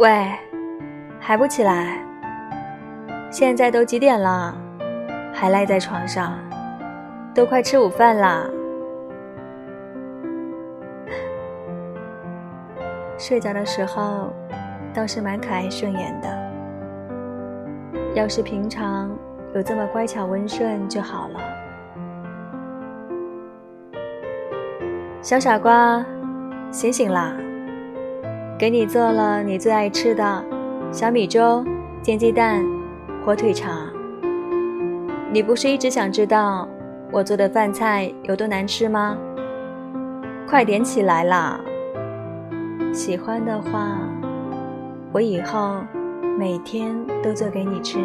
喂，还不起来？现在都几点了，还赖在床上？都快吃午饭啦！睡觉的时候倒是蛮可爱顺眼的，要是平常有这么乖巧温顺就好了。小傻瓜，醒醒啦！给你做了你最爱吃的小米粥、煎鸡蛋、火腿肠。你不是一直想知道我做的饭菜有多难吃吗？快点起来啦！喜欢的话，我以后每天都做给你吃。